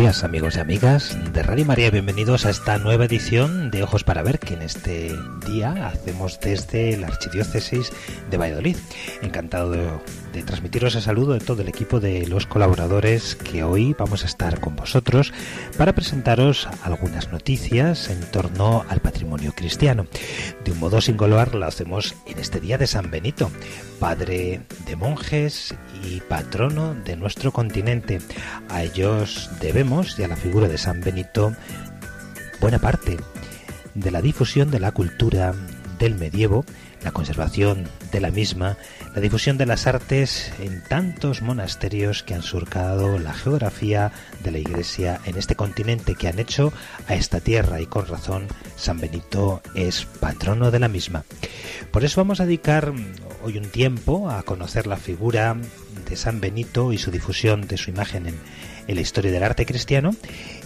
Días amigos y amigas de Radio María, bienvenidos a esta nueva edición de Ojos para Ver que en este día hacemos desde la Archidiócesis de Valladolid. Encantado de, transmitiros el saludo de todo el equipo de los colaboradores que hoy vamos a estar con vosotros para presentaros algunas noticias en torno al patrimonio cristiano. De un modo singular lo hacemos en este día de San Benito, padre de monjes y patrono de nuestro continente. A ellos debemos, y a la figura de San Benito, buena parte de la difusión de la cultura del medievo, la conservación de la misma, la difusión de las artes en tantos monasterios que han surcado la geografía de la Iglesia en este continente que han hecho a esta tierra y con razón San Benito es patrono de la misma. Por eso vamos a dedicar hoy un tiempo a conocer la figura de San Benito y su difusión de su imagen en, la historia del arte cristiano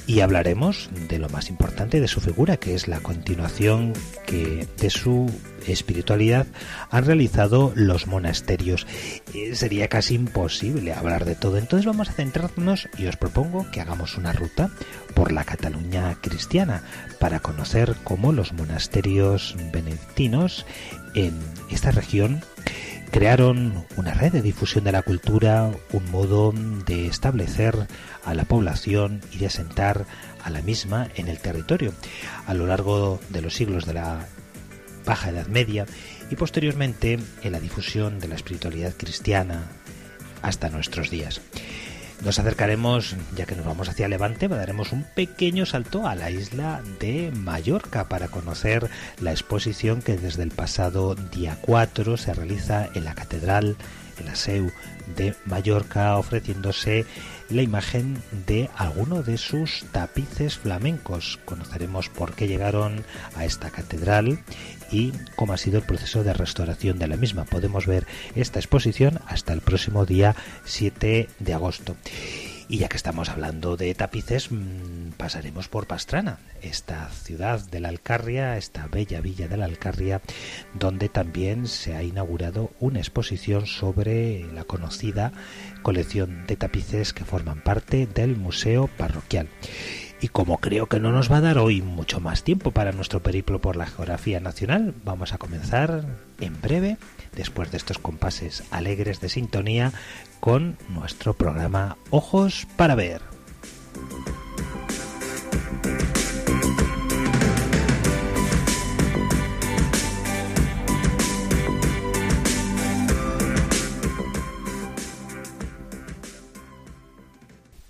y hablaremos de lo más importante de su figura, que es la continuación que de su espiritualidad han realizado los monasterios. Eh, sería casi imposible hablar de todo, entonces vamos a centrarnos y os propongo que hagamos una ruta por la Cataluña cristiana para conocer cómo los monasterios benedictinos en esta región crearon una red de difusión de la cultura, un modo de establecer a la población y de asentar a la misma en el territorio a lo largo de los siglos de la Baja Edad Media y posteriormente en la difusión de la espiritualidad cristiana hasta nuestros días. Nos acercaremos, ya que nos vamos hacia Levante, daremos un pequeño salto a la isla de Mallorca para conocer la exposición que desde el pasado día 4 se realiza en la Catedral, en la SEU de Mallorca, ofreciéndose la imagen de alguno de sus tapices flamencos. Conoceremos por qué llegaron a esta catedral y cómo ha sido el proceso de restauración de la misma. Podemos ver esta exposición hasta el próximo día 7 de agosto. Y ya que estamos hablando de tapices, mm, pasaremos por Pastrana, esta ciudad de la Alcarria, esta bella villa de la Alcarria, donde también se ha inaugurado una exposición sobre la conocida colección de tapices que forman parte del Museo Parroquial. Y como creo que no nos va a dar hoy mucho más tiempo para nuestro periplo por la geografía nacional, vamos a comenzar en breve, después de estos compases alegres de sintonía, con nuestro programa Ojos para Ver.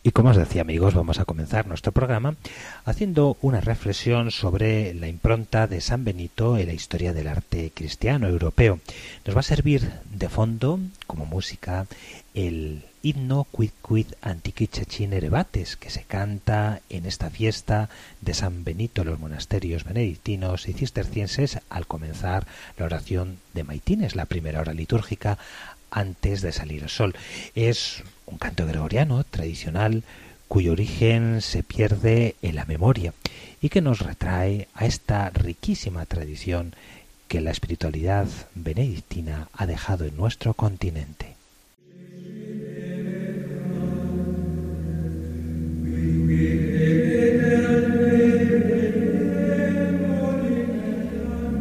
Y como os decía amigos, vamos a comenzar nuestro programa haciendo una reflexión sobre la impronta de San Benito en la historia del arte cristiano europeo. Nos va a servir de fondo, como música, el himno Quid Quid Antiquichachin Erebates, que se canta en esta fiesta de San Benito en los monasterios benedictinos y cistercienses al comenzar la oración de Maitines, la primera hora litúrgica antes de salir el sol. Es un canto gregoriano tradicional cuyo origen se pierde en la memoria y que nos retrae a esta riquísima tradición que la espiritualidad benedictina ha dejado en nuestro continente.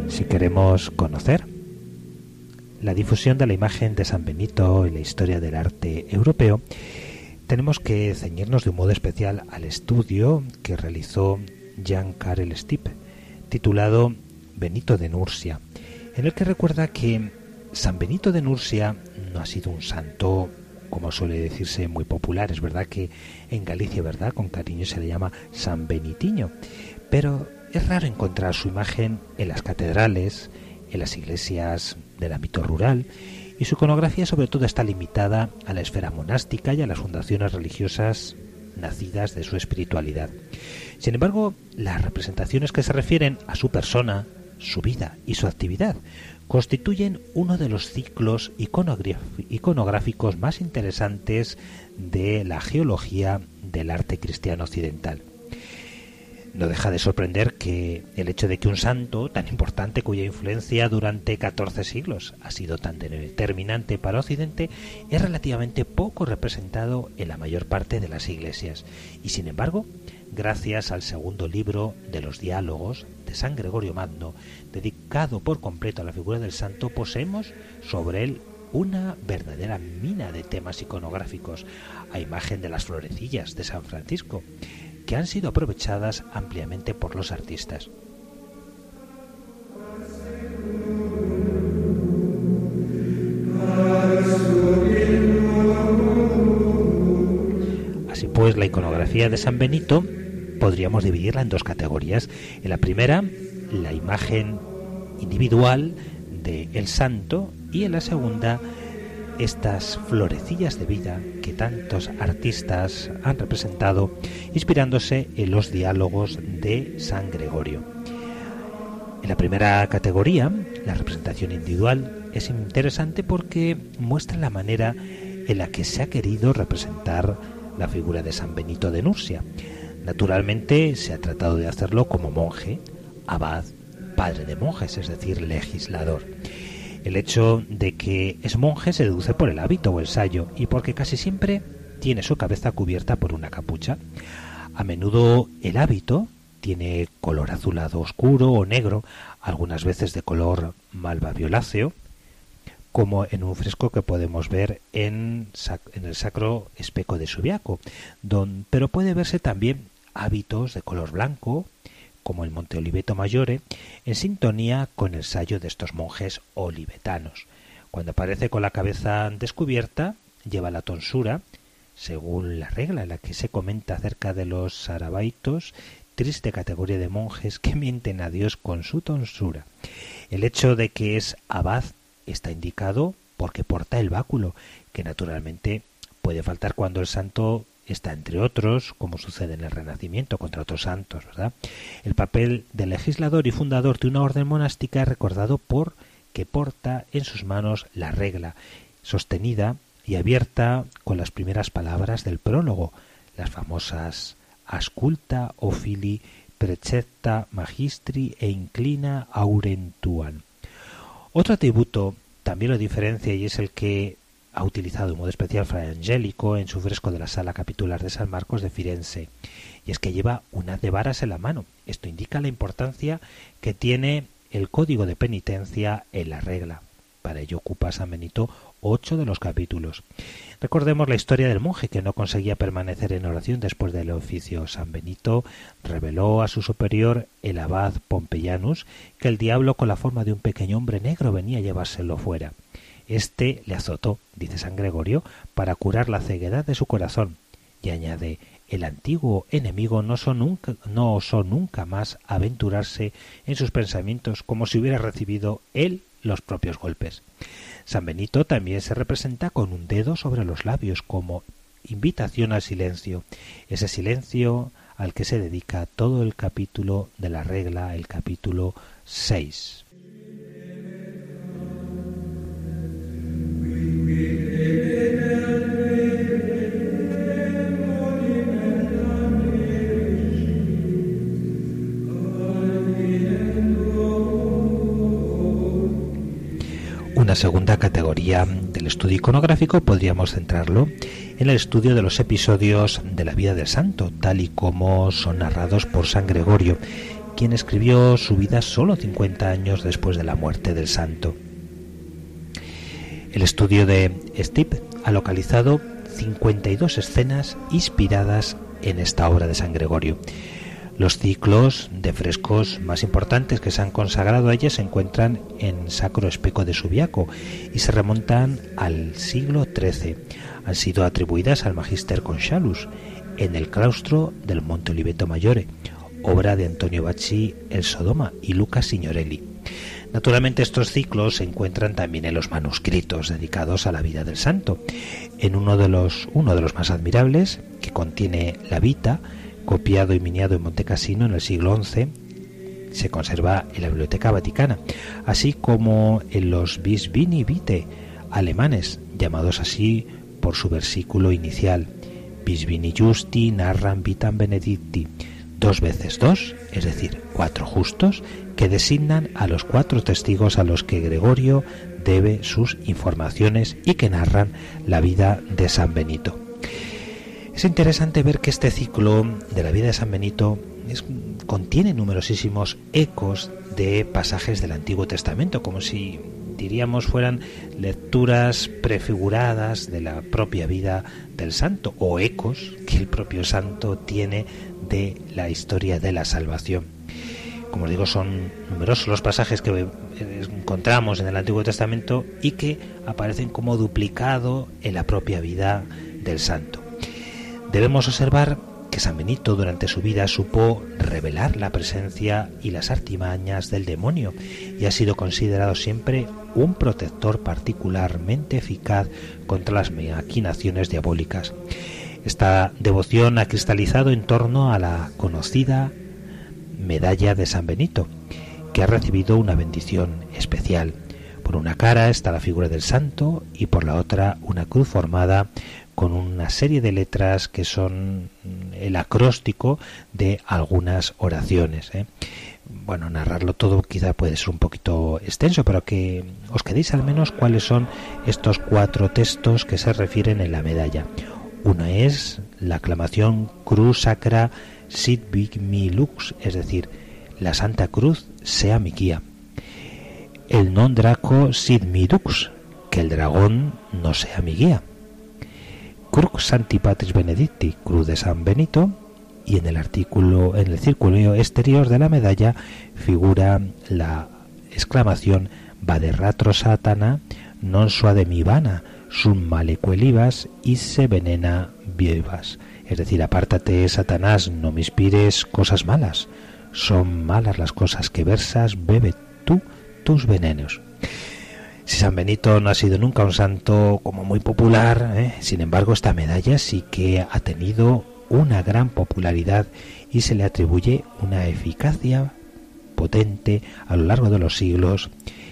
Si queremos conocer la difusión de la imagen de San Benito y la historia del arte europeo, tenemos que ceñirnos de un modo especial al estudio que realizó Jean Karel Stipp, titulado Benito de Nursia, en el que recuerda que San Benito de Nursia no ha sido un santo, como suele decirse, muy popular. Es verdad que en Galicia, ¿verdad? Con cariño se le llama San Benitiño. Pero es raro encontrar su imagen en las catedrales, en las iglesias del ámbito rural, y su iconografía sobre todo está limitada a la esfera monástica y a las fundaciones religiosas nacidas de su espiritualidad. Sin embargo, las representaciones que se refieren a su persona, su vida y su actividad constituyen uno de los ciclos iconográficos más interesantes de la geología del arte cristiano occidental. No deja de sorprender que el hecho de que un santo tan importante cuya influencia durante 14 siglos ha sido tan determinante para Occidente es relativamente poco representado en la mayor parte de las iglesias. Y sin embargo gracias al segundo libro de los diálogos de San Gregorio Magno, dedicado por completo a la figura del santo, poseemos sobre él una verdadera mina de temas iconográficos, a imagen de las florecillas de San Francisco, que han sido aprovechadas ampliamente por los artistas. Así pues, la iconografía de San Benito podríamos dividirla en dos categorías. En la primera, la imagen individual de el santo y en la segunda, estas florecillas de vida que tantos artistas han representado inspirándose en los diálogos de San Gregorio. En la primera categoría, la representación individual es interesante porque muestra la manera en la que se ha querido representar la figura de San Benito de Nursia, Naturalmente se ha tratado de hacerlo como monje, abad, padre de monjes, es decir, legislador. El hecho de que es monje se deduce por el hábito o el sayo y porque casi siempre tiene su cabeza cubierta por una capucha. A menudo el hábito tiene color azulado oscuro o negro, algunas veces de color malva violáceo, como en un fresco que podemos ver en, el Sacro Especo de Subiaco, pero puede verse también hábitos de color blanco, como el Monte Oliveto Mayore, en sintonía con el sayo de estos monjes olivetanos. Cuando aparece con la cabeza descubierta, lleva la tonsura, según la regla en la que se comenta acerca de los sarabaitos, triste categoría de monjes que mienten a Dios con su tonsura. El hecho de que es abad está indicado porque porta el báculo, que naturalmente puede faltar cuando el santo está entre otros, como sucede en el Renacimiento contra otros santos, ¿verdad? El papel de legislador y fundador de una orden monástica es recordado por que porta en sus manos la regla, sostenida y abierta con las primeras palabras del prólogo, las famosas asculta o fili precepta magistri e inclina aurentuan. Otro atributo también lo diferencia y es el que ha utilizado de modo especial Fray Angélico en su fresco de la sala capitular de San Marcos de Firenze, y es que lleva una de varas en la mano. Esto indica la importancia que tiene el código de penitencia en la regla. Para ello ocupa San Benito ocho de los capítulos. Recordemos la historia del monje que no conseguía permanecer en oración después del oficio. San Benito reveló a su superior, el abad Pompeianus, que el diablo con la forma de un pequeño hombre negro venía a llevárselo fuera. Este le azotó, dice San Gregorio, para curar la ceguedad de su corazón, y añade el antiguo enemigo no osó nunca, más aventurarse en sus pensamientos como si hubiera recibido él los propios golpes. San Benito también se representa con un dedo sobre los labios como invitación al silencio, ese silencio al que se dedica todo el capítulo de la regla, el capítulo 6. Una segunda categoría del estudio iconográfico podríamos centrarlo en el estudio de los episodios de la vida del santo, tal y como son narrados por San Gregorio, quien escribió su vida solo 50 años después de la muerte del santo. El estudio de Steve ha localizado 52 escenas inspiradas en esta obra de San Gregorio. Los ciclos de frescos más importantes que se han consagrado a ella se encuentran en Sacro Especo de Subiaco y se remontan al siglo XIII. Han sido atribuidas al Magister Conchalus en el claustro del Monte Oliveto Mayore, obra de Antonio Bacci el Sodoma y Lucas Signorelli. Naturalmente estos ciclos se encuentran también en los manuscritos dedicados a la vida del santo. En uno de los, uno de los más admirables, que contiene la Vita, copiado y miniado en Montecassino en el siglo XI, se conserva en la Biblioteca Vaticana, así como en los Bis Vini alemanes, llamados así por su versículo inicial. Bis Vini Justi narran vitam benedicti, dos veces dos, es decir, cuatro justos, que designan a los cuatro testigos a los que Gregorio debe sus informaciones y que narran la vida de San Benito. Es interesante ver que este ciclo de la vida de San Benito contiene numerosísimos ecos de pasajes del Antiguo Testamento, como si diríamos fueran lecturas prefiguradas de la propia vida del santo o ecos que el propio santo tiene de la historia de la salvación. Como os digo, son numerosos los pasajes que eh, encontramos en el Antiguo Testamento y que aparecen como duplicado en la propia vida del santo. Debemos observar que San Benito durante su vida supo revelar la presencia y las artimañas del demonio y ha sido considerado siempre un protector particularmente eficaz contra las maquinaciones diabólicas. Esta devoción ha cristalizado en torno a la conocida medalla de San Benito, que ha recibido una bendición especial. Por una cara está la figura del santo y por la otra una cruz formada con una serie de letras que son el acróstico de algunas oraciones. ¿eh? Bueno, narrarlo todo quizá puede ser un poquito extenso, pero que os quedéis al menos cuáles son estos cuatro textos que se refieren en la medalla. Una es la aclamación Cruz Sacra Sit Big Mi Lux, es decir, la Santa Cruz sea mi guía. El non Draco Sit Mi Dux, que el dragón no sea mi guía. Crux Santi Patris Benedicti, Cruz de San Benito, y en el artículo, en el círculo exterior de la medalla figura la exclamación Vaderratro Satana non sua de mi vana, sum malecuelivas y se venena vivas. Es decir, apártate, Satanás, no me inspires cosas malas. Son malas las cosas que versas, bebe tú tus venenos. Si San Benito no ha sido nunca un santo como muy popular, ¿eh? sin embargo esta medalla sí que ha tenido una gran popularidad y se le atribuye una eficacia potente a lo largo de los siglos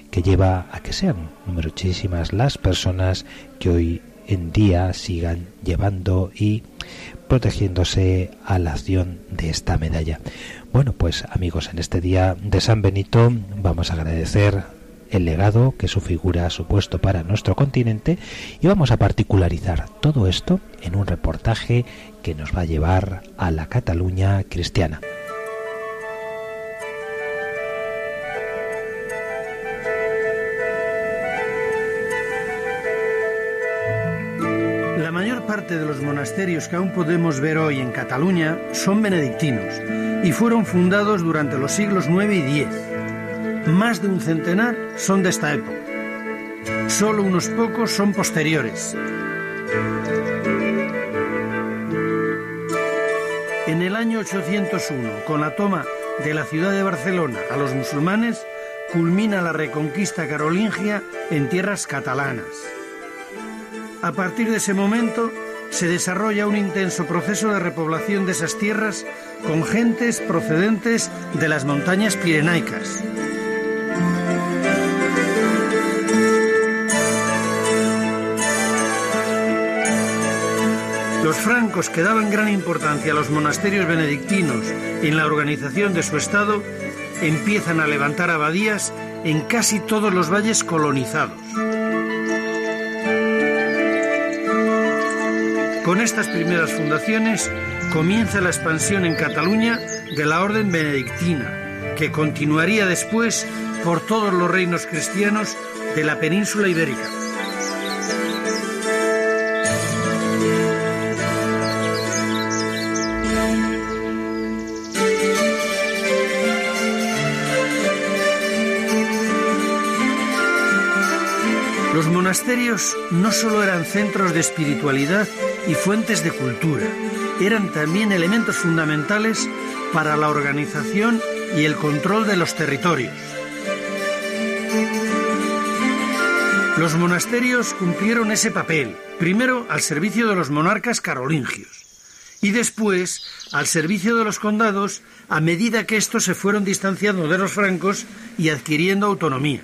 que lleva a que sean numerosísimas las personas que hoy en día sigan llevando y protegiéndose a la acción de esta medalla. Bueno, pues amigos, en este día de San Benito vamos a agradecer el legado que su figura ha supuesto para nuestro continente y vamos a particularizar todo esto en un reportaje que nos va a llevar a la Cataluña cristiana. La mayor parte de los monasterios que aún podemos ver hoy en Cataluña son benedictinos y fueron fundados durante los siglos IX y X. Más de un centenar son de esta época. Solo unos pocos son posteriores. En el año 801, con la toma de la ciudad de Barcelona a los musulmanes, culmina la reconquista carolingia en tierras catalanas. A partir de ese momento se desarrolla un intenso proceso de repoblación de esas tierras con gentes procedentes de las montañas pirenaicas. Que daban gran importancia a los monasterios benedictinos en la organización de su estado empiezan a levantar abadías en casi todos los valles colonizados. Con estas primeras fundaciones comienza la expansión en Cataluña de la orden benedictina, que continuaría después por todos los reinos cristianos de la península ibérica. Monasterios no solo eran centros de espiritualidad y fuentes de cultura, eran también elementos fundamentales para la organización y el control de los territorios. Los monasterios cumplieron ese papel, primero al servicio de los monarcas carolingios y después al servicio de los condados a medida que estos se fueron distanciando de los francos y adquiriendo autonomía.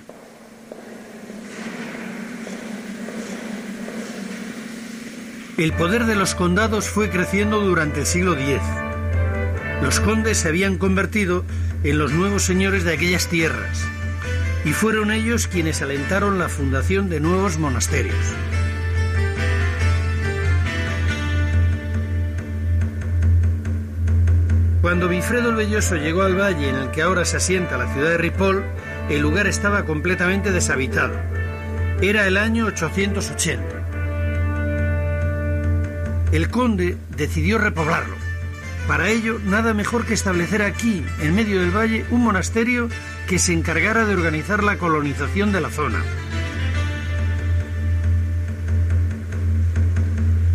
El poder de los condados fue creciendo durante el siglo X. Los condes se habían convertido en los nuevos señores de aquellas tierras y fueron ellos quienes alentaron la fundación de nuevos monasterios. Cuando Bifredo el Belloso llegó al valle en el que ahora se asienta la ciudad de Ripoll, el lugar estaba completamente deshabitado. Era el año 880 el conde decidió repoblarlo. Para ello, nada mejor que establecer aquí, en medio del valle, un monasterio que se encargara de organizar la colonización de la zona.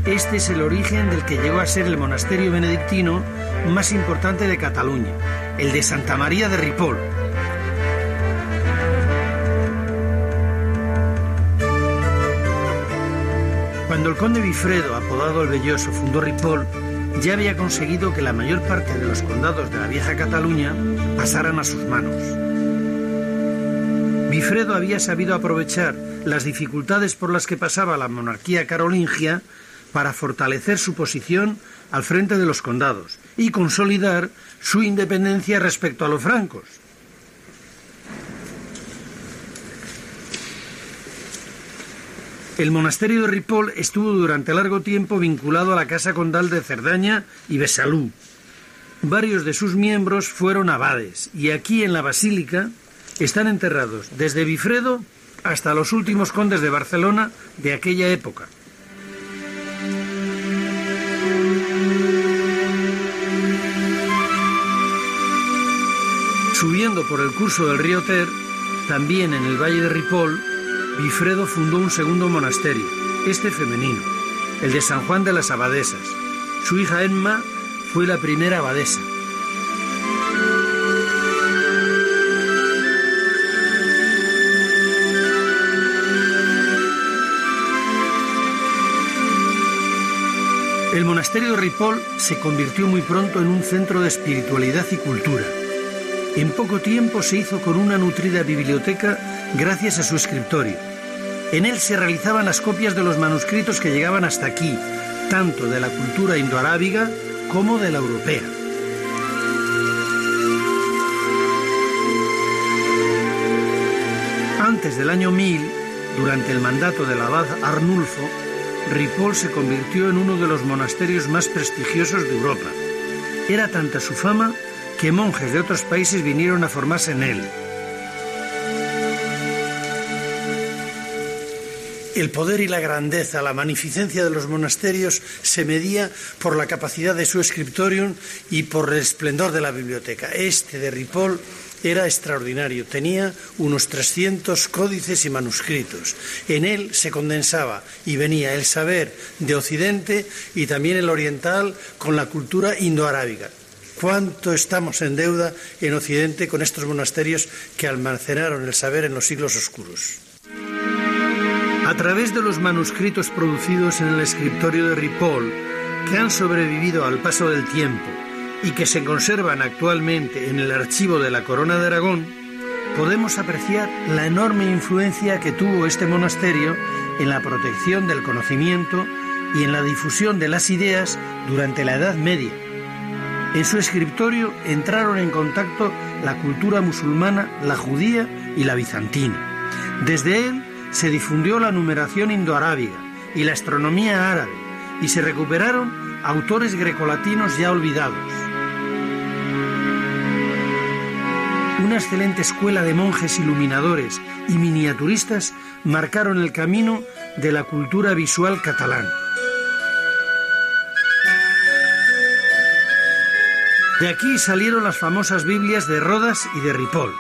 Este es el origen del que llegó a ser el monasterio benedictino más importante de Cataluña, el de Santa María de Ripoll, Cuando el conde Bifredo, apodado el Belloso, fundó Ripoll, ya había conseguido que la mayor parte de los condados de la vieja Cataluña pasaran a sus manos. Bifredo había sabido aprovechar las dificultades por las que pasaba la monarquía carolingia para fortalecer su posición al frente de los condados y consolidar su independencia respecto a los francos. El monasterio de Ripoll estuvo durante largo tiempo vinculado a la casa condal de Cerdaña y Besalú. Varios de sus miembros fueron abades y aquí en la basílica están enterrados desde Bifredo hasta los últimos condes de Barcelona de aquella época. Subiendo por el curso del río Ter, también en el valle de Ripoll, Bifredo fundó un segundo monasterio, este femenino, el de San Juan de las Abadesas. Su hija Emma fue la primera abadesa. El monasterio de Ripoll se convirtió muy pronto en un centro de espiritualidad y cultura. En poco tiempo se hizo con una nutrida biblioteca gracias a su escritorio. En él se realizaban las copias de los manuscritos que llegaban hasta aquí, tanto de la cultura indoarábiga como de la europea. Antes del año 1000, durante el mandato del abad Arnulfo, Ripoll se convirtió en uno de los monasterios más prestigiosos de Europa. Era tanta su fama que monjes de otros países vinieron a formarse en él. El poder y la grandeza, la magnificencia de los monasterios se medía por la capacidad de su escriptorium y por el esplendor de la biblioteca. Este de Ripoll era extraordinario. Tenía unos 300 códices y manuscritos. En él se condensaba y venía el saber de Occidente y también el oriental con la cultura indoarábiga. ¿Cuánto estamos en deuda en Occidente con estos monasterios que almacenaron el saber en los siglos oscuros? A través de los manuscritos producidos en el escritorio de Ripoll, que han sobrevivido al paso del tiempo y que se conservan actualmente en el archivo de la Corona de Aragón, podemos apreciar la enorme influencia que tuvo este monasterio en la protección del conocimiento y en la difusión de las ideas durante la Edad Media. En su escritorio entraron en contacto la cultura musulmana, la judía y la bizantina. Desde él se difundió la numeración indoarábiga y la astronomía árabe y se recuperaron autores grecolatinos ya olvidados. una excelente escuela de monjes iluminadores y miniaturistas marcaron el camino de la cultura visual catalana. De aquí salieron las famosas Biblias de Rodas y de Ripoll.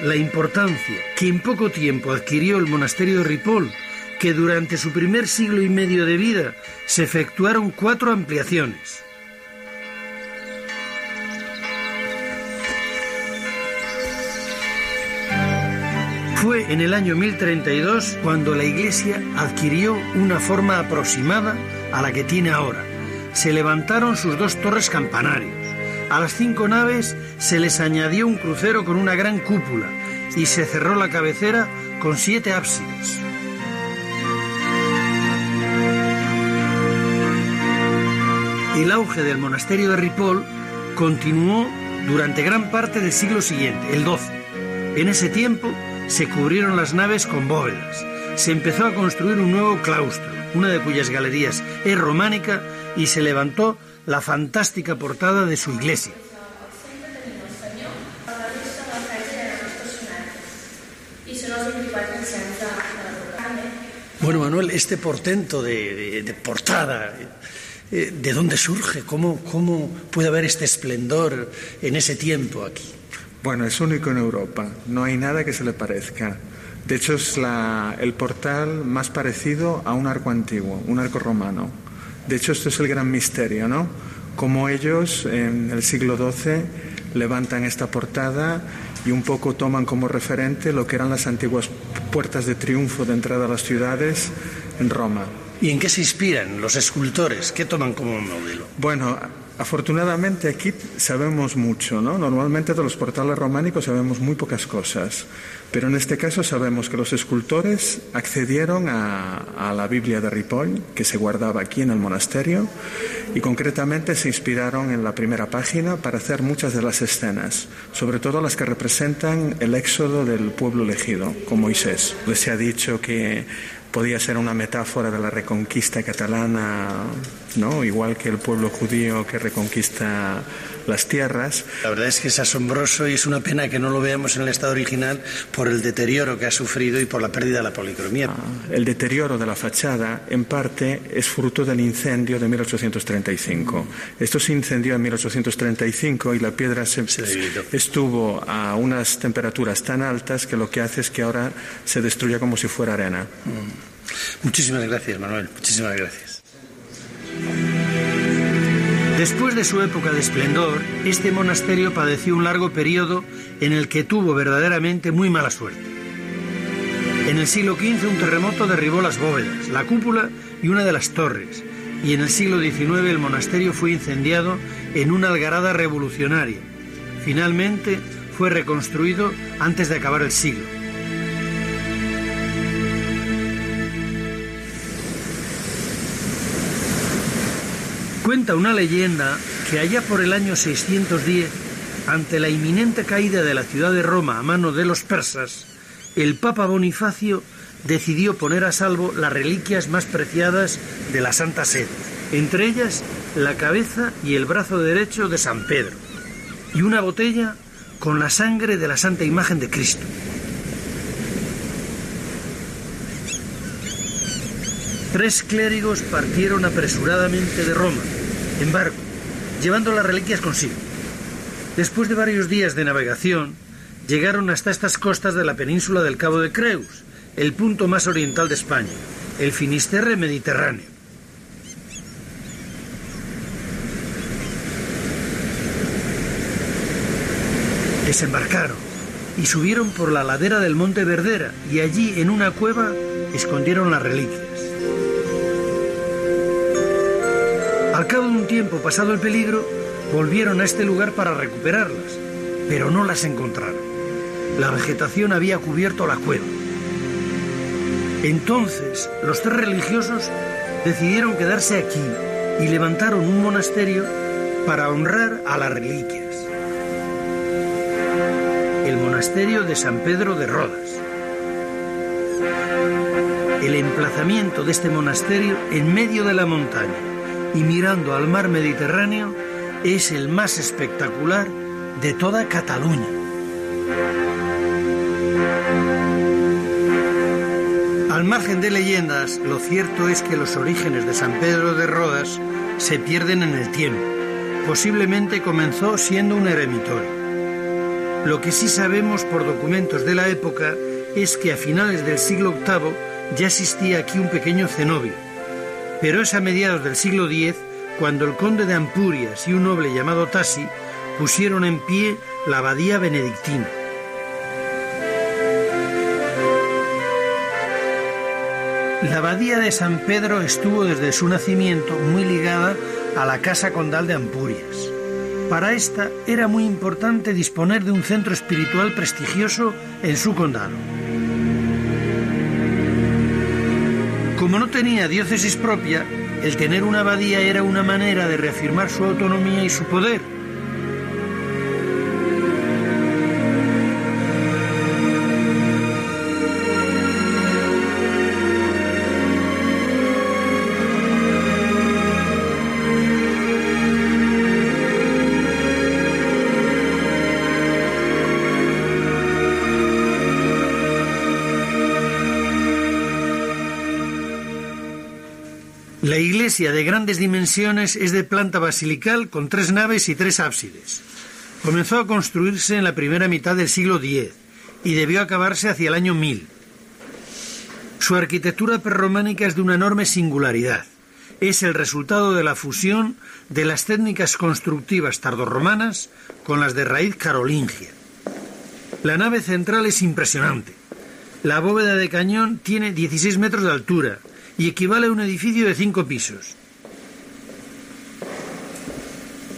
La importancia que en poco tiempo adquirió el monasterio de Ripoll que durante su primer siglo y medio de vida se efectuaron cuatro ampliaciones. Fue en el año 1032 cuando la iglesia adquirió una forma aproximada a la que tiene ahora. Se levantaron sus dos torres campanarios. A las cinco naves se les añadió un crucero con una gran cúpula y se cerró la cabecera con siete ábsides. El auge del monasterio de Ripoll continuó durante gran parte del siglo siguiente, el XII. En ese tiempo se cubrieron las naves con bóvedas. Se empezó a construir un nuevo claustro, una de cuyas galerías es románica, y se levantó la fantástica portada de su iglesia. Bueno, Manuel, este portento de, portada, eh, ¿de dónde surge? ¿Cómo, ¿Cómo puede haber este esplendor en ese tiempo aquí? Bueno, es único en Europa, no hay nada que se le parezca. De hecho, es el portal más parecido a un arco antiguo, un arco romano. De hecho, esto es el gran misterio, ¿no? Cómo ellos en el siglo XII levantan esta portada y un poco toman como referente lo que eran las antiguas puertas de triunfo de entrada a las ciudades en Roma. ¿Y en qué se inspiran los escultores? ¿Qué toman como modelo? Bueno, Afortunadamente aquí sabemos mucho, ¿no? Normalmente de los portales románicos sabemos muy pocas cosas, pero en este caso sabemos que los escultores accedieron a, la Biblia de Ripoll, que se guardaba aquí en el monasterio, y concretamente se inspiraron en la primera página para hacer muchas de las escenas, sobre todo las que representan el éxodo del pueblo elegido, con Moisés. Les se ha dicho que podía ser una metáfora de la reconquista catalana, ¿no? Igual que el pueblo judío que reconquista las tierras. La verdad es que es asombroso y es una pena que no lo veamos en el estado original por el deterioro que ha sufrido y por la pérdida de la policromía. Ah, el deterioro de la fachada, en parte, es fruto del incendio de 1835. Esto se incendió en 1835 y la piedra se, estuvo a unas temperaturas tan altas que lo que hace es que ahora se destruya como si fuera arena. Mm. Muchísimas gracias, Manuel. Muchísimas gracias. Después de su época de esplendor, este monasterio padeció un largo periodo en el que tuvo verdaderamente muy mala suerte. En el siglo XV un terremoto derribó las bóvedas, la cúpula y una de las torres, y en el siglo XIX el monasterio fue incendiado en una algarada revolucionaria. Finalmente fue reconstruido antes de acabar el siglo. Una leyenda que allá por el año 610, ante la inminente caída de la ciudad de Roma a mano de los persas, el Papa Bonifacio decidió poner a salvo las reliquias más preciadas de la Santa Sede, entre ellas la cabeza y el brazo derecho de San Pedro, y una botella con la sangre de la Santa Imagen de Cristo. Tres clérigos partieron apresuradamente de Roma en barco, llevando las reliquias consigo. Después de varios días de navegación, llegaron hasta estas costas de la península del Cabo de Creus, el punto más oriental de España, el Finisterre Mediterráneo. Desembarcaron y subieron por la ladera del Monte Verdera y allí en una cueva escondieron las reliquias. Al cabo de un tiempo pasado el peligro, volvieron a este lugar para recuperarlas, pero no las encontraron. La vegetación había cubierto la cueva. Entonces, los tres religiosos decidieron quedarse aquí y levantaron un monasterio para honrar a las reliquias. El monasterio de San Pedro de Rodas. El emplazamiento de este monasterio en medio de la montaña y mirando al mar Mediterráneo es el más espectacular de toda Cataluña. Al margen de leyendas, lo cierto es que los orígenes de San Pedro de Rodas se pierden en el tiempo. Posiblemente comenzó siendo un eremitorio. Lo que sí sabemos por documentos de la época es que a finales del siglo VIII ya existía aquí un pequeño cenobio, pero es a mediados del siglo X cuando el conde de Ampurias y un noble llamado Tassi pusieron en pie la abadía benedictina. La abadía de San Pedro estuvo desde su nacimiento muy ligada a la casa condal de Ampurias. Para esta era muy importante disponer de un centro espiritual prestigioso en su condado. Como no tenía diócesis propia, el tener una abadía era una manera de reafirmar su autonomía y su poder. La iglesia de grandes dimensiones es de planta basilical con tres naves y tres ábsides. Comenzó a construirse en la primera mitad del siglo X y debió acabarse hacia el año 1000. Su arquitectura prerrománica es de una enorme singularidad. Es el resultado de la fusión de las técnicas constructivas tardorromanas con las de raíz carolingia. La nave central es impresionante. La bóveda de cañón tiene 16 metros de altura y equivale a un edificio de cinco pisos.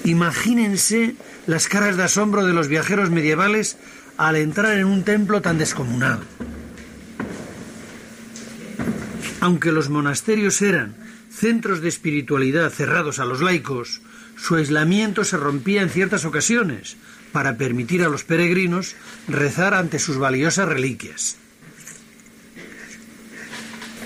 Imagínense las caras de asombro de los viajeros medievales al entrar en un templo tan descomunal. Aunque los monasterios eran centros de espiritualidad cerrados a los laicos, su aislamiento se rompía en ciertas ocasiones para permitir a los peregrinos rezar ante sus valiosas reliquias.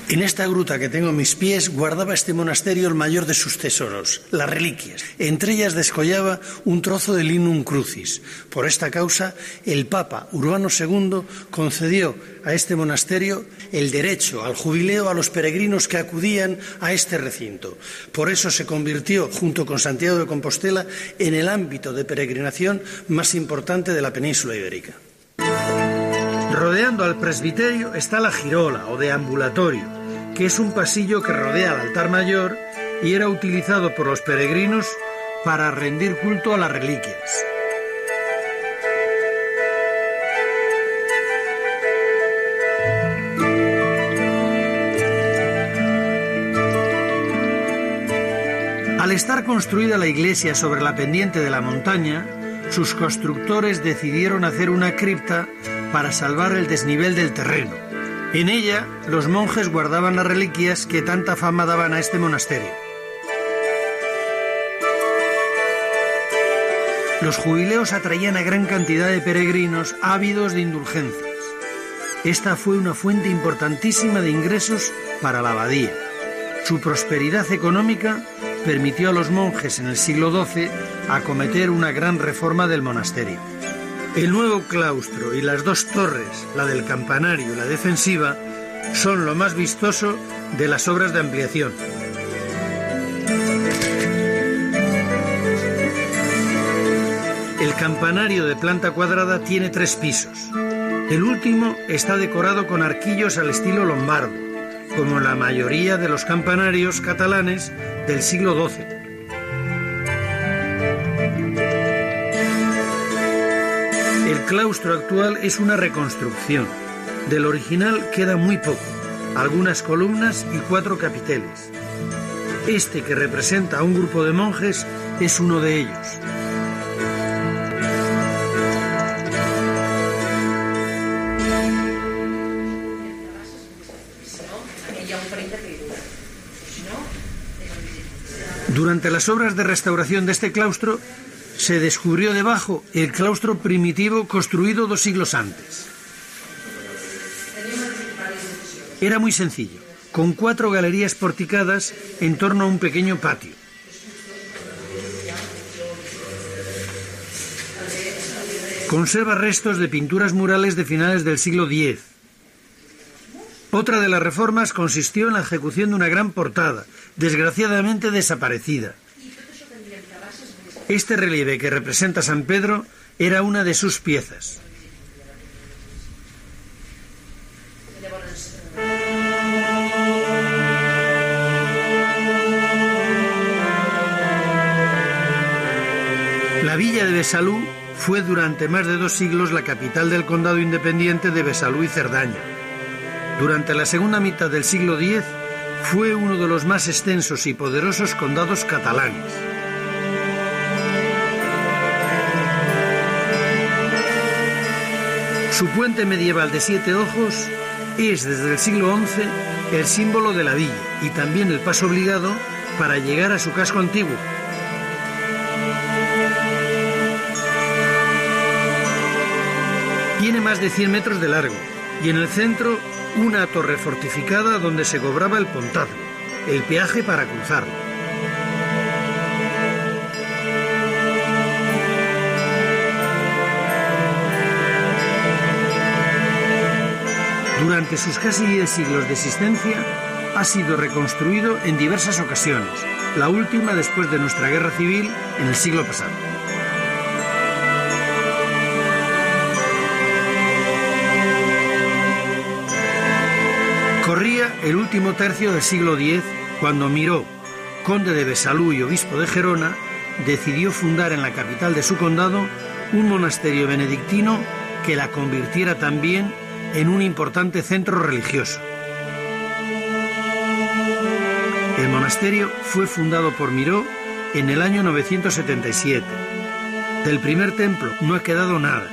En esta gruta que tengo a mis pies guardaba este monasterio el mayor de sus tesoros, las reliquias. Entre ellas descollaba un trozo de linum crucis. Por esta causa, el Papa Urbano II concedió a este monasterio el derecho al jubileo a los peregrinos que acudían a este recinto. Por eso se convirtió, junto con Santiago de Compostela, en el ámbito de peregrinación más importante de la península ibérica. Rodeando al presbiterio está la girola o deambulatorio, que es un pasillo que rodea al altar mayor y era utilizado por los peregrinos para rendir culto a las reliquias. Al estar construida la iglesia sobre la pendiente de la montaña, sus constructores decidieron hacer una cripta para salvar el desnivel del terreno. En ella, los monjes guardaban las reliquias que tanta fama daban a este monasterio. Los jubileos atraían a gran cantidad de peregrinos ávidos de indulgencias. Esta fue una fuente importantísima de ingresos para la abadía. Su prosperidad económica permitió a los monjes en el siglo XII acometer una gran reforma del monasterio. El nuevo claustro y las dos torres, la del campanario y la defensiva, son lo más vistoso de las obras de ampliación. El campanario de planta cuadrada tiene tres pisos. El último está decorado con arquillos al estilo lombardo, como la mayoría de los campanarios catalanes del siglo XII. El claustro actual es una reconstrucción. Del original queda muy poco, algunas columnas y cuatro capiteles. Este que representa a un grupo de monjes es uno de ellos. Durante las obras de restauración de este claustro se descubrió debajo el claustro primitivo construido dos siglos antes. Era muy sencillo, con cuatro galerías porticadas en torno a un pequeño patio. Conserva restos de pinturas murales de finales del siglo X. Otra de las reformas consistió en la ejecución de una gran portada, desgraciadamente desaparecida. Este relieve que representa San Pedro era una de sus piezas. La villa de Besalú fue durante más de dos siglos la capital del condado independiente de Besalú y Cerdaña. Durante la segunda mitad del siglo X fue uno de los más extensos y poderosos condados catalanes. Su puente medieval de siete ojos es desde el siglo XI el símbolo de la villa y también el paso obligado para llegar a su casco antiguo. Tiene más de 100 metros de largo y en el centro una torre fortificada donde se cobraba el pontazgo, el peaje para cruzarlo. Durante sus casi 10 siglos de existencia, ha sido reconstruido en diversas ocasiones, la última después de nuestra guerra civil en el siglo pasado. Corría el último tercio del siglo X cuando Miró, conde de Besalú y obispo de Gerona, decidió fundar en la capital de su condado un monasterio benedictino que la convirtiera también en un importante centro religioso. El monasterio fue fundado por Miró en el año 977. Del primer templo no ha quedado nada.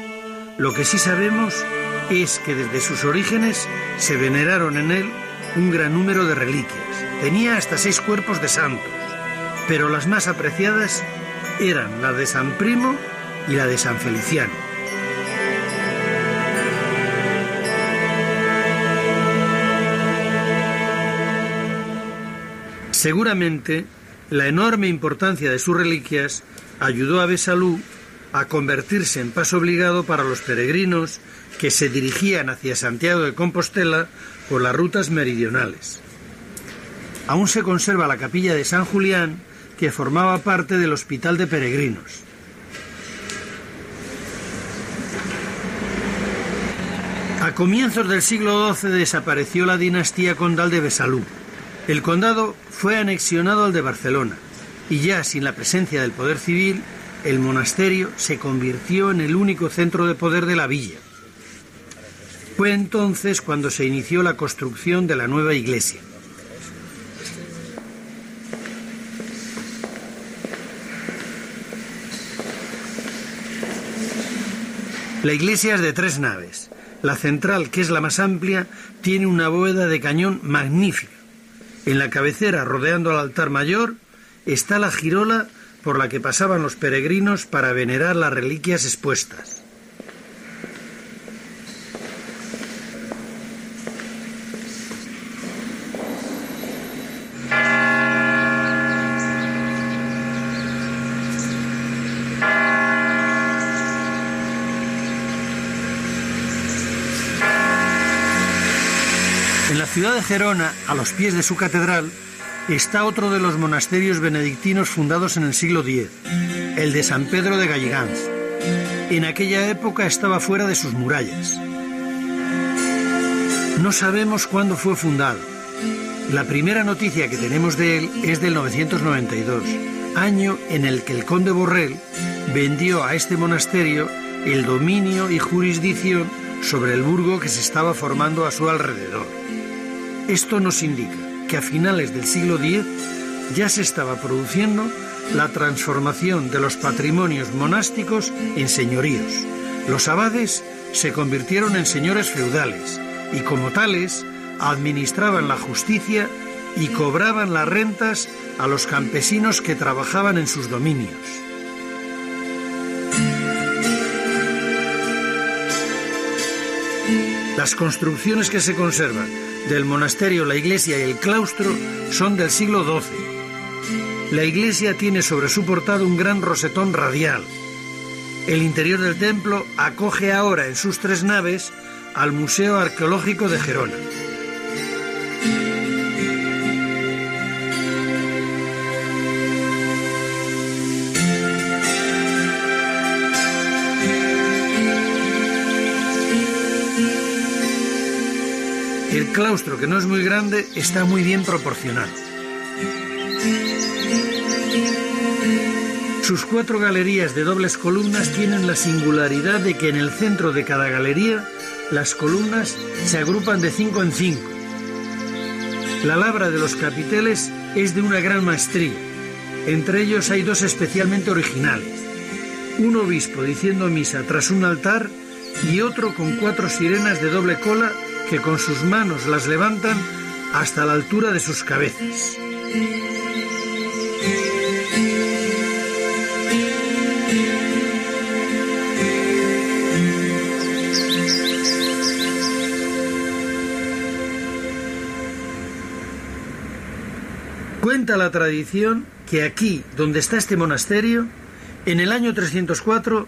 Lo que sí sabemos es que desde sus orígenes se veneraron en él un gran número de reliquias. Tenía hasta seis cuerpos de santos, pero las más apreciadas eran la de San Primo y la de San Feliciano. Seguramente la enorme importancia de sus reliquias ayudó a Besalú a convertirse en paso obligado para los peregrinos que se dirigían hacia Santiago de Compostela por las rutas meridionales. Aún se conserva la capilla de San Julián, que formaba parte del Hospital de Peregrinos. A comienzos del siglo XII desapareció la dinastía condal de Besalú. El condado fue anexionado al de Barcelona y ya sin la presencia del poder civil, el monasterio se convirtió en el único centro de poder de la villa. Fue entonces cuando se inició la construcción de la nueva iglesia. La iglesia es de tres naves. La central, que es la más amplia, tiene una bóveda de cañón magnífica. En la cabecera, rodeando al altar mayor, está la girola por la que pasaban los peregrinos para venerar las reliquias expuestas. En la ciudad de Gerona, a los pies de su catedral, está otro de los monasterios benedictinos fundados en el siglo X, el de San Pedro de Galligans. En aquella época estaba fuera de sus murallas. No sabemos cuándo fue fundado. La primera noticia que tenemos de él es del 992, año en el que el conde Borrell vendió a este monasterio el dominio y jurisdicción sobre el burgo que se estaba formando a su alrededor. Esto nos indica que a finales del siglo X ya se estaba produciendo la transformación de los patrimonios monásticos en señoríos. Los abades se convirtieron en señores feudales y como tales administraban la justicia y cobraban las rentas a los campesinos que trabajaban en sus dominios. Las construcciones que se conservan del monasterio, la iglesia y el claustro son del siglo XII. La iglesia tiene sobre su portada un gran rosetón radial. El interior del templo acoge ahora en sus tres naves al Museo Arqueológico de Gerona. El claustro, que no es muy grande, está muy bien proporcionado. Sus cuatro galerías de dobles columnas tienen la singularidad de que en el centro de cada galería las columnas se agrupan de cinco en cinco. La labra de los capiteles es de una gran maestría. Entre ellos hay dos especialmente originales. Un obispo diciendo misa tras un altar y otro con cuatro sirenas de doble cola que con sus manos las levantan hasta la altura de sus cabezas. Cuenta la tradición que aquí, donde está este monasterio, en el año 304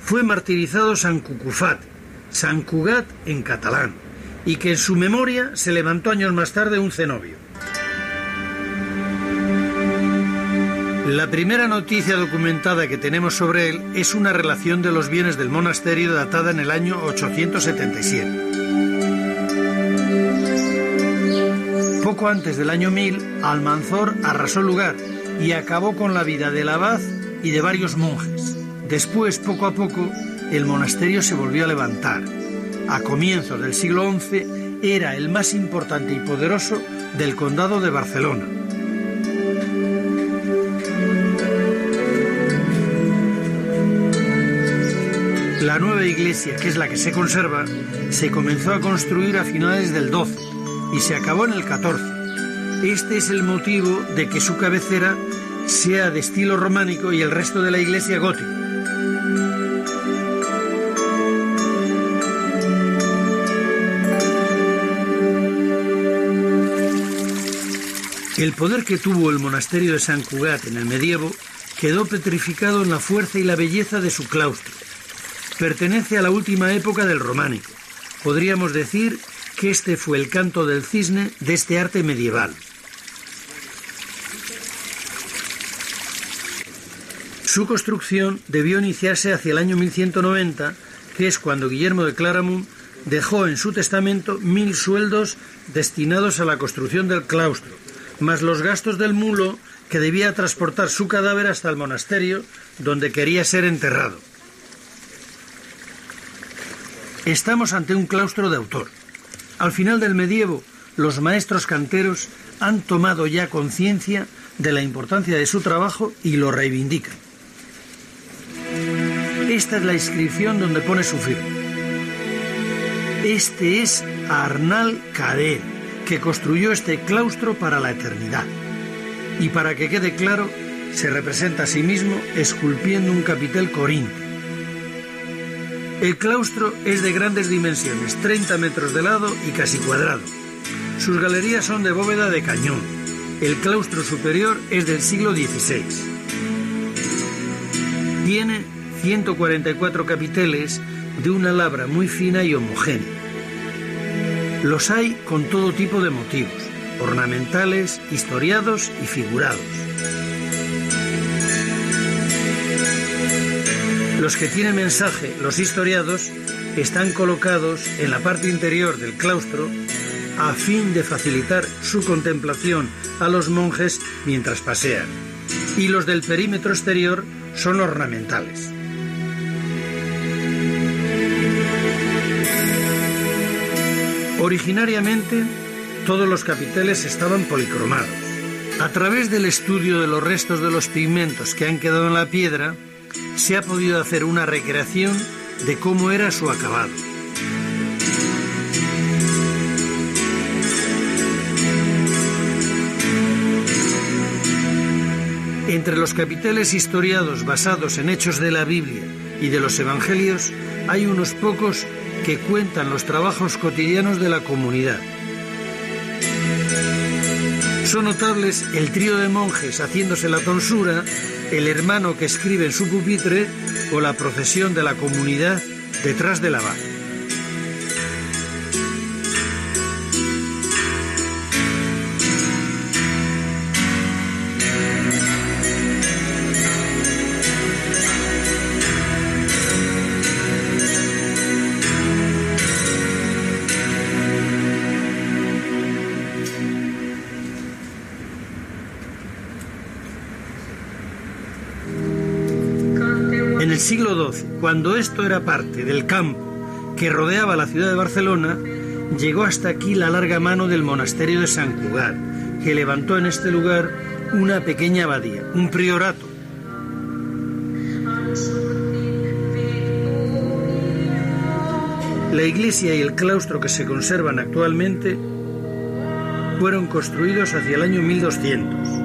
fue martirizado San Cucufat, San Cugat en catalán, y que en su memoria se levantó años más tarde un cenobio. La primera noticia documentada que tenemos sobre él es una relación de los bienes del monasterio datada en el año 877. Poco antes del año 1000, Almanzor arrasó el lugar y acabó con la vida del abad y de varios monjes. Después, poco a poco, el monasterio se volvió a levantar. A comienzos del siglo XI era el más importante y poderoso del condado de Barcelona. La nueva iglesia, que es la que se conserva, se comenzó a construir a finales del 12 y se acabó en el 14. Este es el motivo de que su cabecera sea de estilo románico y el resto de la iglesia gótico. El poder que tuvo el monasterio de San Cugat en el medievo quedó petrificado en la fuerza y la belleza de su claustro. Pertenece a la última época del románico. Podríamos decir que este fue el canto del cisne de este arte medieval. Su construcción debió iniciarse hacia el año 1190, que es cuando Guillermo de Claramunt dejó en su testamento mil sueldos destinados a la construcción del claustro, más los gastos del mulo que debía transportar su cadáver hasta el monasterio donde quería ser enterrado. Estamos ante un claustro de autor. Al final del medievo, los maestros canteros han tomado ya conciencia de la importancia de su trabajo y lo reivindican. Esta es la inscripción donde pone su firma. Este es Arnal Cadet, que construyó este claustro para la eternidad. Y para que quede claro, se representa a sí mismo esculpiendo un capitel corintio. El claustro es de grandes dimensiones, 30 metros de lado y casi cuadrado. Sus galerías son de bóveda de cañón. El claustro superior es del siglo XVI. Tiene 144 capiteles de una labra muy fina y homogénea. Los hay con todo tipo de motivos, ornamentales, historiados y figurados. Los que tienen mensaje, los historiados, están colocados en la parte interior del claustro a fin de facilitar su contemplación a los monjes mientras pasean. Y los del perímetro exterior son ornamentales. Originariamente, todos los capiteles estaban policromados. A través del estudio de los restos de los pigmentos que han quedado en la piedra, se ha podido hacer una recreación de cómo era su acabado. Entre los capiteles historiados basados en hechos de la Biblia y de los Evangelios hay unos pocos que cuentan los trabajos cotidianos de la comunidad. Son notables el trío de monjes haciéndose la tonsura, el hermano que escribe en su pupitre o la procesión de la comunidad detrás de la barra. Cuando esto era parte del campo que rodeaba la ciudad de Barcelona, llegó hasta aquí la larga mano del monasterio de San Cugat, que levantó en este lugar una pequeña abadía, un priorato. La iglesia y el claustro que se conservan actualmente fueron construidos hacia el año 1200.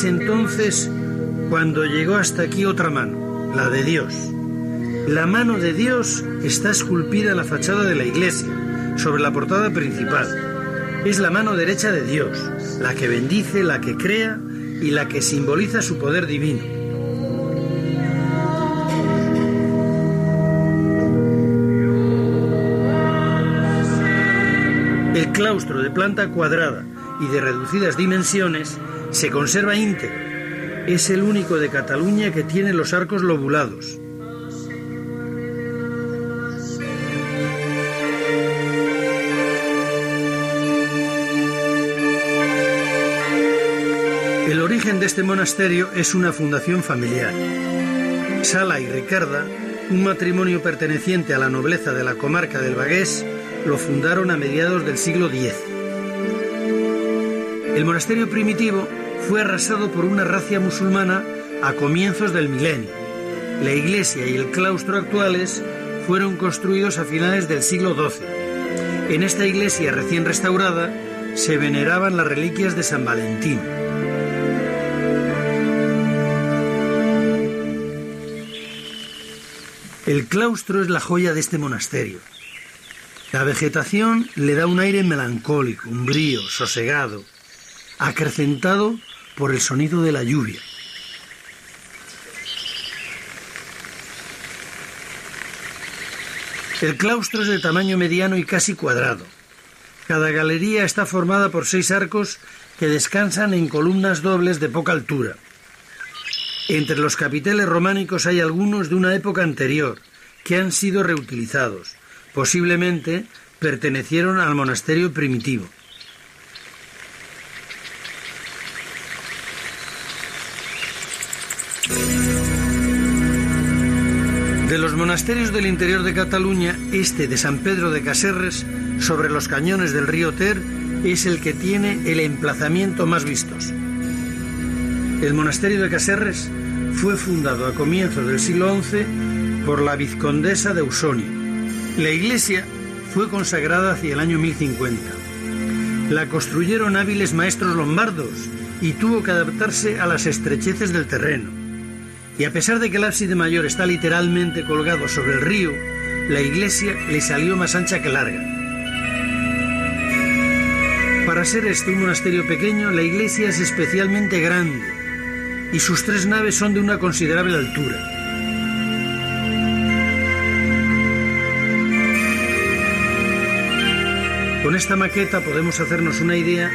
Es entonces cuando llegó hasta aquí otra mano, la de Dios. La mano de Dios está esculpida en la fachada de la iglesia, sobre la portada principal. Es la mano derecha de Dios, la que bendice, la que crea y la que simboliza su poder divino. El claustro de planta cuadrada y de reducidas dimensiones se conserva íntegro. Es el único de Cataluña que tiene los arcos lobulados. El origen de este monasterio es una fundación familiar. Sala y Ricarda, un matrimonio perteneciente a la nobleza de la comarca del Bagués, lo fundaron a mediados del siglo X. El monasterio primitivo fue arrasado por una racia musulmana a comienzos del milenio. La iglesia y el claustro actuales fueron construidos a finales del siglo XII. En esta iglesia recién restaurada se veneraban las reliquias de San Valentín. El claustro es la joya de este monasterio. La vegetación le da un aire melancólico, umbrío, sosegado, acrecentado por el sonido de la lluvia. El claustro es de tamaño mediano y casi cuadrado. Cada galería está formada por seis arcos que descansan en columnas dobles de poca altura. Entre los capiteles románicos hay algunos de una época anterior, que han sido reutilizados. Posiblemente pertenecieron al monasterio primitivo. Monasterios del interior de Cataluña, este de San Pedro de Caserres, sobre los cañones del río Ter, es el que tiene el emplazamiento más vistoso. El monasterio de Caserres fue fundado a comienzos del siglo XI por la vizcondesa de Ausonia. La iglesia fue consagrada hacia el año 1050. La construyeron hábiles maestros lombardos y tuvo que adaptarse a las estrecheces del terreno. Y a pesar de que el ábside mayor está literalmente colgado sobre el río, la iglesia le salió más ancha que larga. Para ser este un monasterio pequeño, la iglesia es especialmente grande y sus tres naves son de una considerable altura. Con esta maqueta podemos hacernos una idea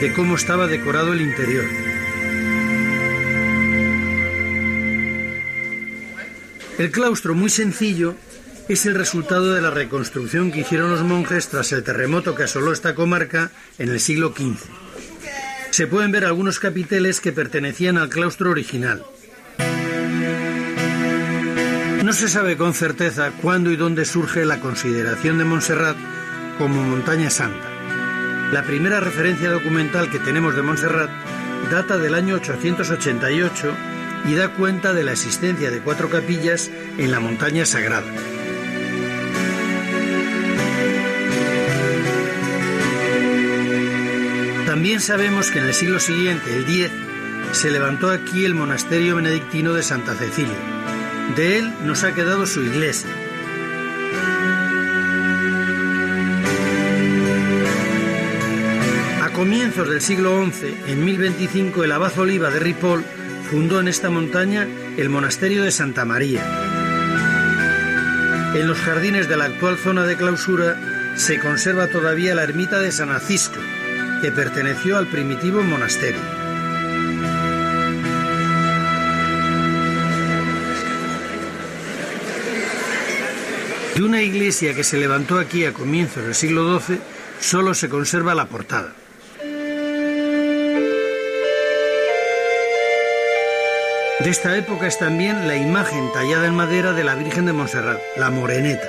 de cómo estaba decorado el interior. El claustro, muy sencillo, es el resultado de la reconstrucción que hicieron los monjes tras el terremoto que asoló esta comarca en el siglo XV. Se pueden ver algunos capiteles que pertenecían al claustro original. No se sabe con certeza cuándo y dónde surge la consideración de Montserrat como montaña santa. La primera referencia documental que tenemos de Montserrat data del año 888 y da cuenta de la existencia de cuatro capillas en la montaña sagrada. También sabemos que en el siglo siguiente, el 10, se levantó aquí el monasterio benedictino de Santa Cecilia. De él nos ha quedado su iglesia. A comienzos del siglo XI, en 1025, el abad Oliva de Ripoll fundó en esta montaña el monasterio de Santa María. En los jardines de la actual zona de clausura se conserva todavía la ermita de San Acisclo, que perteneció al primitivo monasterio. De una iglesia que se levantó aquí a comienzos del siglo XII, solo se conserva la portada. De esta época es también la imagen tallada en madera de la Virgen de Montserrat, la Moreneta.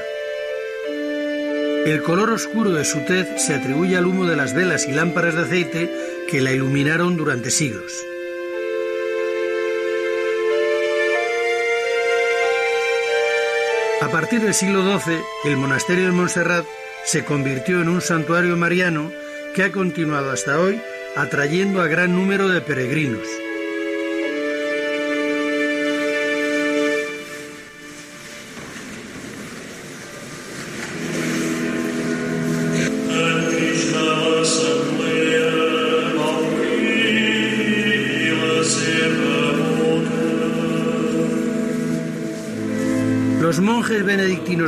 El color oscuro de su tez se atribuye al humo de las velas y lámparas de aceite que la iluminaron durante siglos. A partir del siglo XII, el monasterio de Montserrat se convirtió en un santuario mariano que ha continuado hasta hoy atrayendo a gran número de peregrinos.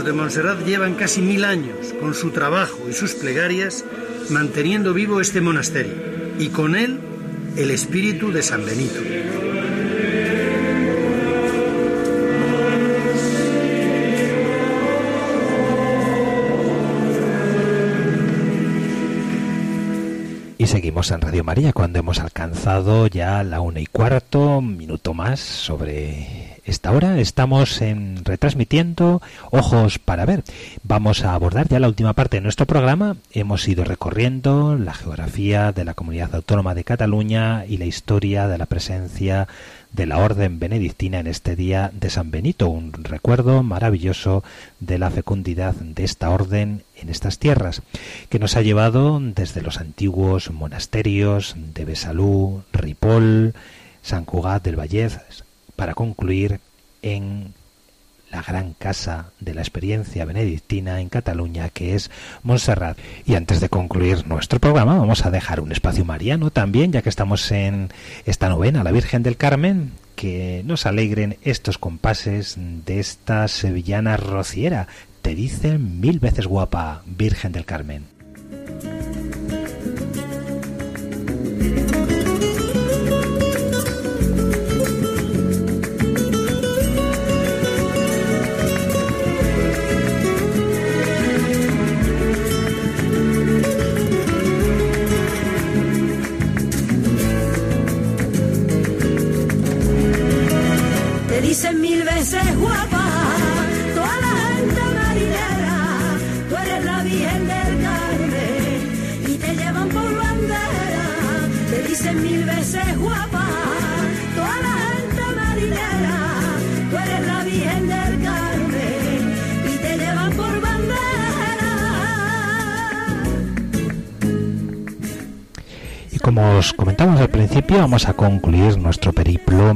De Montserrat llevan casi mil años, con su trabajo y sus plegarias, manteniendo vivo este monasterio, y con él el espíritu de San Benito. Y seguimos en Radio María cuando hemos alcanzado ya la una y cuarto, minuto más sobre esta hora. Estamos en retransmitiendo Ojos para Ver. Vamos a abordar ya la última parte de nuestro programa. Hemos ido recorriendo la geografía de la comunidad autónoma de Cataluña y la historia de la presencia de la Orden Benedictina en este día de San Benito, un recuerdo maravilloso de la fecundidad de esta orden en estas tierras, que nos ha llevado desde los antiguos monasterios de Besalú, Ripoll, San Cugat del Vallez, para concluir en la gran casa de la experiencia benedictina en Cataluña, que es Montserrat. Y antes de concluir nuestro programa, vamos a dejar un espacio mariano también, ya que estamos en esta novena la Virgen del Carmen, que nos alegren estos compases de esta sevillana rociera. Te dicen mil veces guapa, Virgen del Carmen. Como os comentamos al principio, vamos a concluir nuestro periplo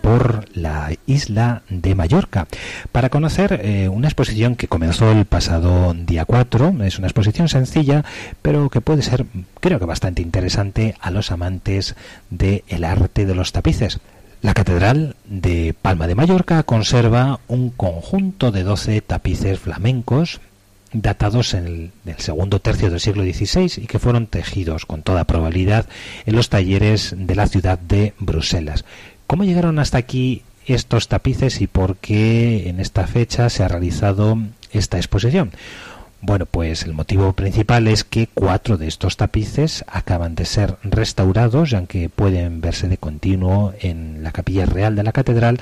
por la isla de Mallorca para conocer eh, una exposición que comenzó el pasado día 4. Es una exposición sencilla, pero que puede ser, creo que bastante interesante a los amantes del arte de los tapices. La Catedral de Palma de Mallorca conserva un conjunto de 12 tapices flamencos datados en el, segundo tercio del siglo XVI y que fueron tejidos con toda probabilidad en los talleres de la ciudad de Bruselas. ¿Cómo llegaron hasta aquí estos tapices y por qué en esta fecha se ha realizado esta exposición? Bueno, pues el motivo principal es que cuatro de estos tapices acaban de ser restaurados, aunque pueden verse de continuo en la capilla real de la catedral,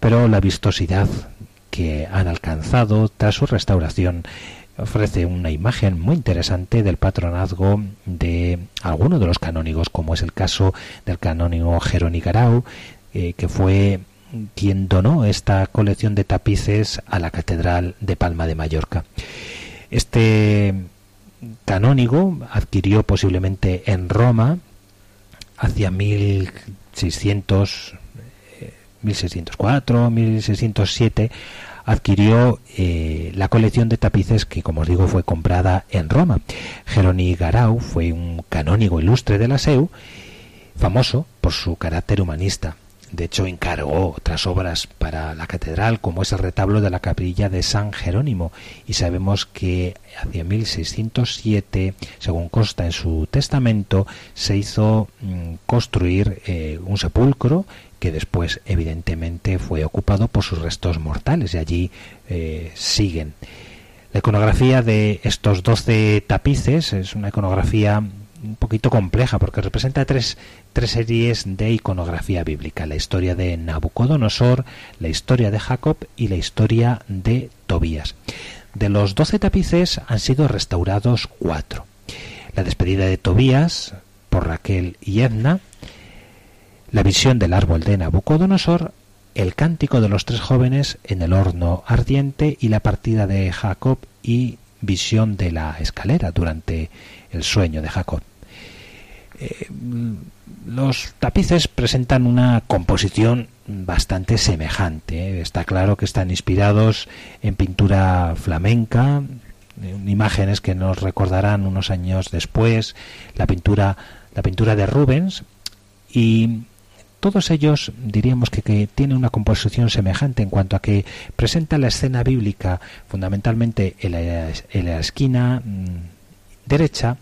pero la vistosidad que han alcanzado tras su restauración ofrece una imagen muy interesante del patronazgo de algunos de los canónigos, como es el caso del canónigo Jerónimo Garau, eh, que fue quien donó esta colección de tapices a la Catedral de Palma de Mallorca. Este canónigo adquirió posiblemente en Roma hacia 1600, 1604, 1607 adquirió eh, la colección de tapices que, como os digo, fue comprada en Roma. Geroni Garau fue un canónigo ilustre de la SEU, famoso por su carácter humanista. De hecho, encargó otras obras para la catedral, como es el retablo de la capilla de San Jerónimo, y sabemos que hacia 1607, según consta en su testamento, se hizo mm, construir eh, un sepulcro que después evidentemente fue ocupado por sus restos mortales y allí eh, siguen. La iconografía de estos doce tapices es una iconografía un poquito compleja porque representa tres, tres series de iconografía bíblica, la historia de Nabucodonosor, la historia de Jacob y la historia de Tobías. De los doce tapices han sido restaurados cuatro. La despedida de Tobías por Raquel y Edna, la visión del árbol de Nabucodonosor, el cántico de los tres jóvenes en el horno ardiente y la partida de Jacob y visión de la escalera durante el sueño de Jacob. Eh, los tapices presentan una composición bastante semejante. ¿eh? Está claro que están inspirados en pintura flamenca, imágenes que nos recordarán unos años después la pintura la pintura de Rubens y todos ellos diríamos que, que tienen una composición semejante en cuanto a que presenta la escena bíblica fundamentalmente en la, esquina mm, derecha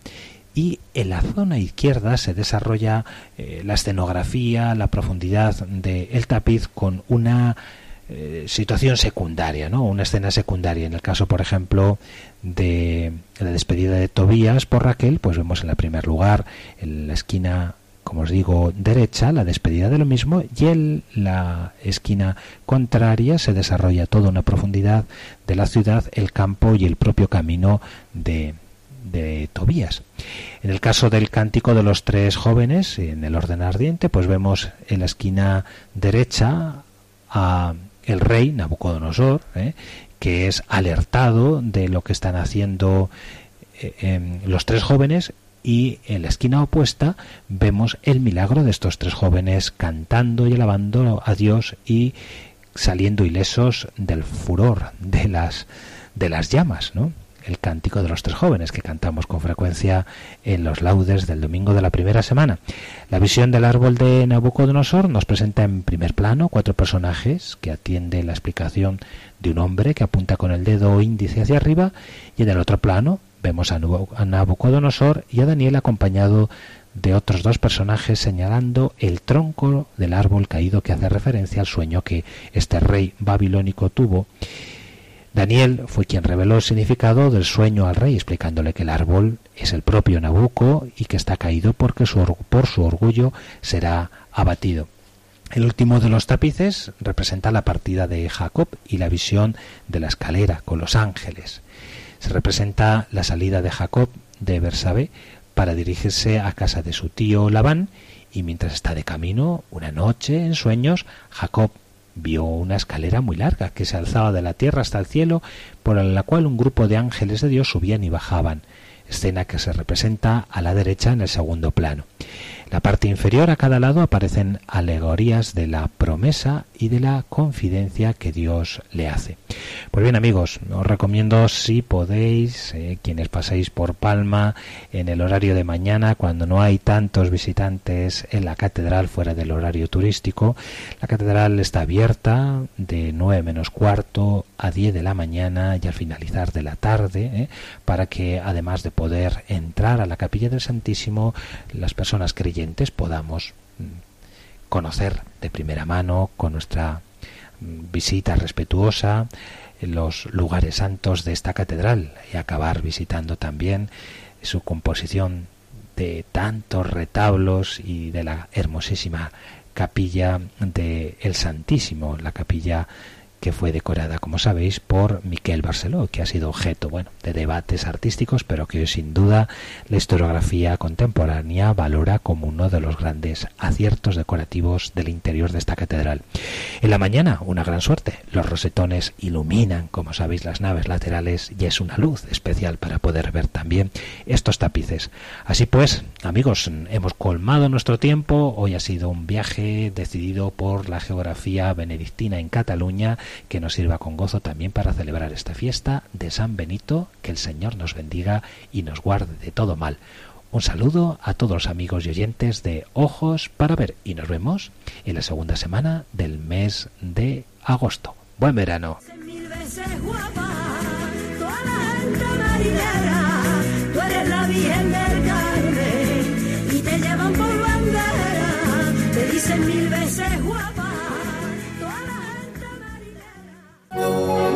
y en la zona izquierda se desarrolla eh, la escenografía, la profundidad del tapiz con una eh, situación secundaria, ¿no? Una escena secundaria. En el caso, por ejemplo, de la despedida de Tobías por Raquel, pues vemos en el primer lugar, en la esquina como os digo, derecha, la despedida de lo mismo, y en la esquina contraria se desarrolla toda una profundidad de la ciudad, el campo y el propio camino de, de Tobías. En el caso del cántico de los tres jóvenes, en el orden ardiente, pues vemos en la esquina derecha a el rey Nabucodonosor, ¿eh? que es alertado de lo que están haciendo eh, los tres jóvenes y en la esquina opuesta vemos el milagro de estos tres jóvenes cantando y alabando a Dios y saliendo ilesos del furor de las de las llamas, ¿no? El cántico de los tres jóvenes que cantamos con frecuencia en los laudes del domingo de la primera semana. La visión del árbol de Nabucodonosor nos presenta en primer plano cuatro personajes que atienden la explicación de un hombre que apunta con el dedo índice hacia arriba y en el otro plano Vemos a Nabucodonosor y a Daniel acompañado de otros dos personajes señalando el tronco del árbol caído que hace referencia al sueño que este rey babilónico tuvo. Daniel fue quien reveló el significado del sueño al rey, explicándole que el árbol es el propio Nabucco y que está caído porque por su orgullo será abatido. El último de los tapices representa la partida de Jacob y la visión de la escalera con los ángeles. Se representa la salida de Jacob de Bersabé para dirigirse a casa de su tío Labán y mientras está de camino, una noche en sueños, Jacob vio una escalera muy larga que se alzaba de la tierra hasta el cielo, por la cual un grupo de ángeles de Dios subían y bajaban, escena que se representa a la derecha en el segundo plano. La parte inferior a cada lado aparecen alegorías de la promesa y de la confidencia que Dios le hace. Pues bien amigos, os recomiendo si podéis, eh, quienes paséis por Palma en el horario de mañana, cuando no hay tantos visitantes en la catedral fuera del horario turístico, la catedral está abierta de 9 menos cuarto a 10 de la mañana y al finalizar de la tarde, eh, para que además de poder entrar a la capilla del Santísimo, las personas creyentes podamos mm, conocer de primera mano con nuestra mm, visita respetuosa los lugares santos de esta catedral y acabar visitando también su composición de tantos retablos y de la hermosísima capilla de el Santísimo, la capilla que fue decorada, como sabéis, por Miquel Barceló, que ha sido objeto bueno, de debates artísticos, pero que sin duda la historiografía contemporánea valora como uno de los grandes aciertos decorativos del interior de esta catedral. En la mañana, una gran suerte, los rosetones iluminan, como sabéis, las naves laterales y es una luz especial para poder ver también estos tapices. Así pues, amigos, hemos colmado nuestro tiempo, hoy ha sido un viaje decidido por la geografía benedictina en Cataluña, que nos sirva con gozo también para celebrar esta fiesta de San Benito, que el Señor nos bendiga y nos guarde de todo mal. Un saludo a todos los amigos y oyentes de Ojos para Ver y nos vemos en la segunda semana del mes de agosto. Buen verano. Marinera.